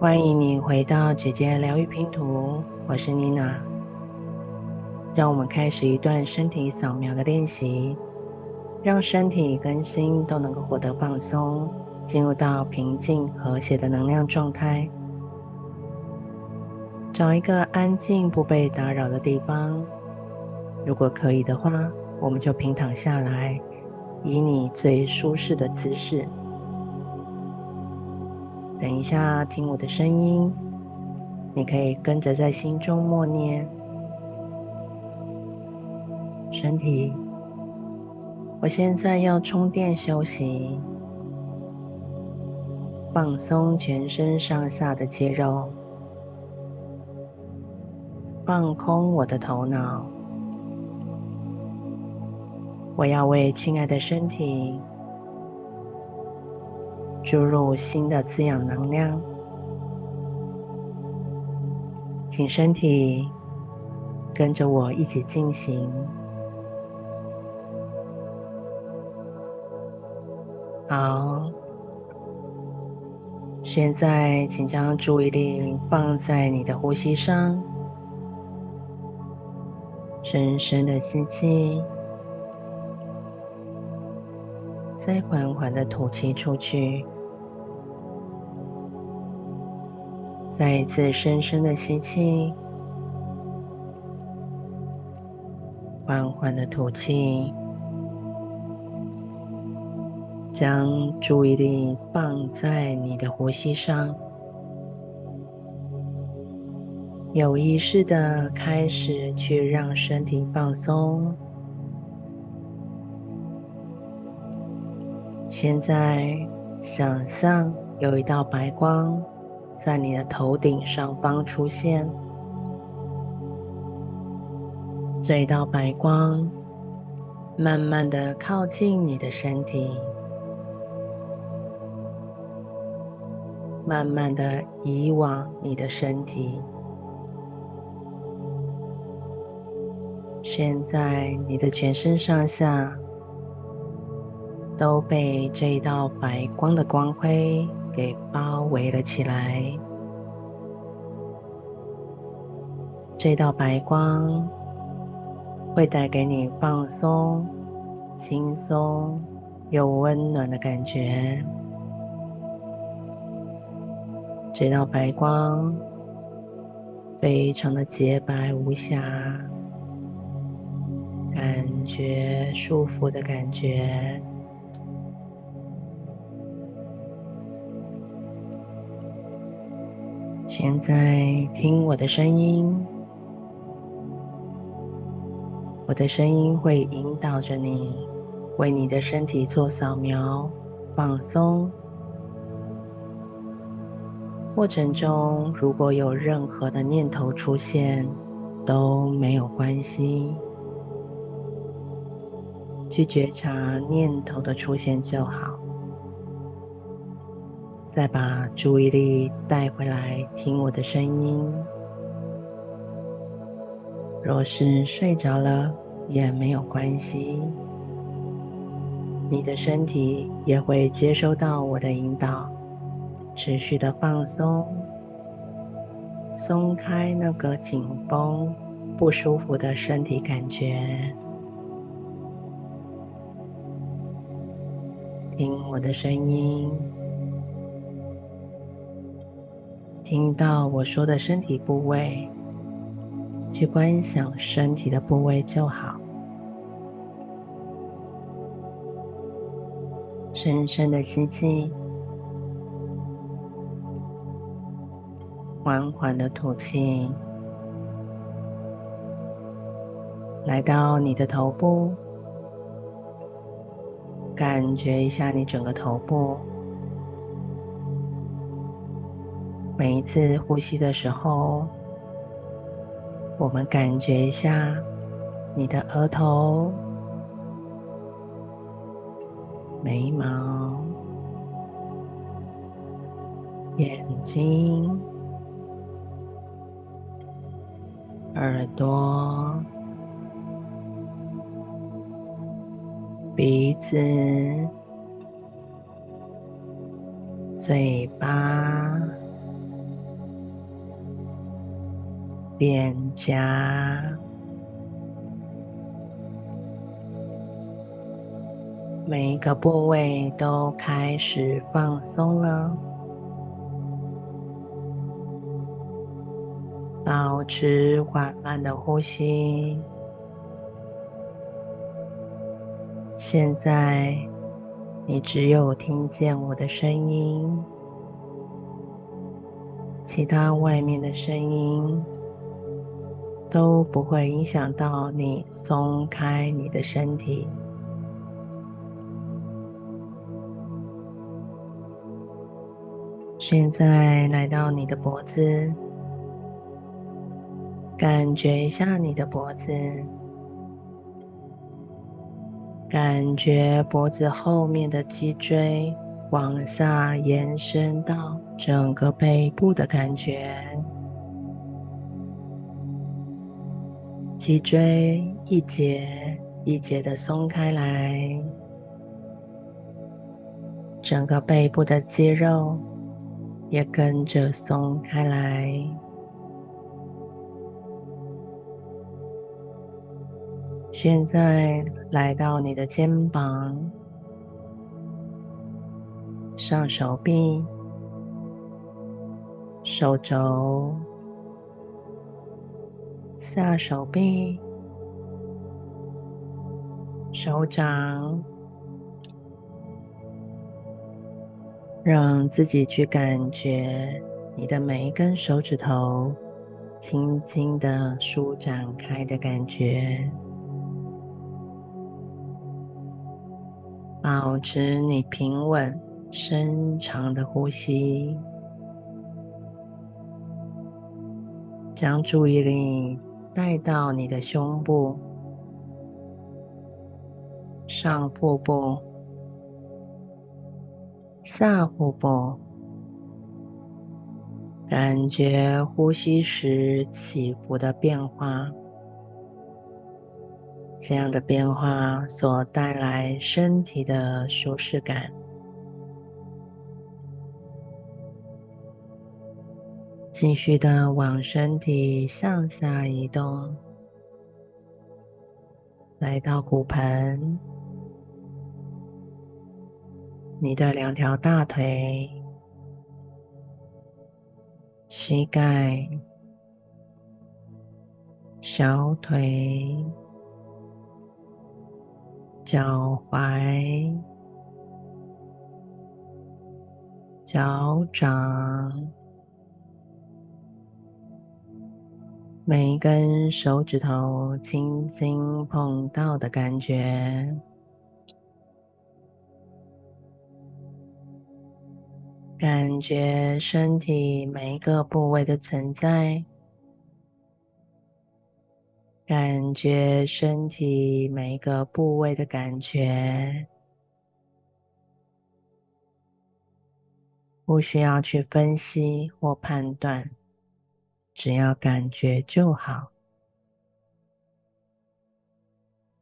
欢迎你回到姐姐疗愈拼图，我是妮娜。让我们开始一段身体扫描的练习，让身体跟心都能够获得放松，进入到平静和谐的能量状态。找一个安静、不被打扰的地方，如果可以的话，我们就平躺下来，以你最舒适的姿势。等一下，听我的声音，你可以跟着在心中默念：身体，我现在要充电休息，放松全身上下的肌肉，放空我的头脑。我要为亲爱的身体。注入新的滋养能量，请身体跟着我一起进行。好，现在请将注意力放在你的呼吸上，深深的吸气，再缓缓的吐气出去。再一次深深的吸气，缓缓的吐气，将注意力放在你的呼吸上，有意识的开始去让身体放松。现在想象有一道白光。在你的头顶上方出现，这一道白光慢慢的靠近你的身体，慢慢的移往你的身体。现在你的全身上下都被这一道白光的光辉。给包围了起来。这道白光会带给你放松、轻松又温暖的感觉。这道白光非常的洁白无瑕，感觉舒服的感觉。现在听我的声音，我的声音会引导着你，为你的身体做扫描、放松。过程中如果有任何的念头出现，都没有关系，去觉察念头的出现就好。再把注意力带回来，听我的声音。若是睡着了也没有关系，你的身体也会接收到我的引导，持续的放松，松开那个紧绷、不舒服的身体感觉。听我的声音。听到我说的身体部位，去观想身体的部位就好。深深的吸气，缓缓的吐气，来到你的头部，感觉一下你整个头部。每一次呼吸的时候，我们感觉一下你的额头、眉毛、眼睛、耳朵、鼻子、嘴巴。脸颊，每一个部位都开始放松了。保持缓慢的呼吸。现在，你只有听见我的声音，其他外面的声音都不会影响到你松开你的身体。现在来到你的脖子。感觉一下你的脖子，感觉脖子后面的脊椎往下延伸到整个背部的感觉，脊椎一节一节的松开来，整个背部的肌肉也跟着松开来。现在来到你的肩膀、上手臂、手肘、下手臂、手掌，让自己去感觉你的每一根手指头轻轻的舒展开的感觉。保持你平稳、深长的呼吸，将注意力带到你的胸部、上腹部、下腹部，感觉呼吸时起伏的变化。这样的变化所带来身体的舒适感。继续的往身体向下移动，来到骨盆，你的两条大腿、膝盖、小腿。脚踝、脚掌，每一根手指头轻轻碰到的感觉，感觉身体每一个部位的存在。感觉身体每一个部位的感觉，不需要去分析或判断，只要感觉就好。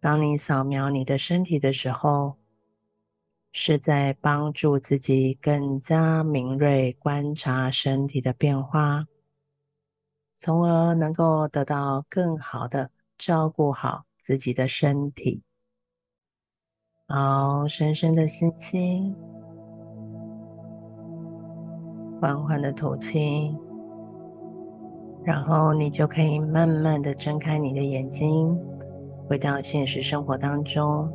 当你扫描你的身体的时候，是在帮助自己更加敏锐观察身体的变化，从而能够得到更好的。照顾好自己的身体，好，深深的吸气，缓缓的吐气，然后你就可以慢慢的睁开你的眼睛，回到现实生活当中，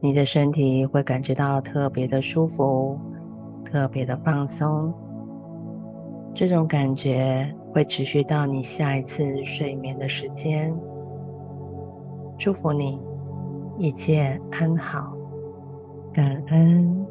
你的身体会感觉到特别的舒服，特别的放松，这种感觉。会持续到你下一次睡眠的时间。祝福你一切安好，感恩。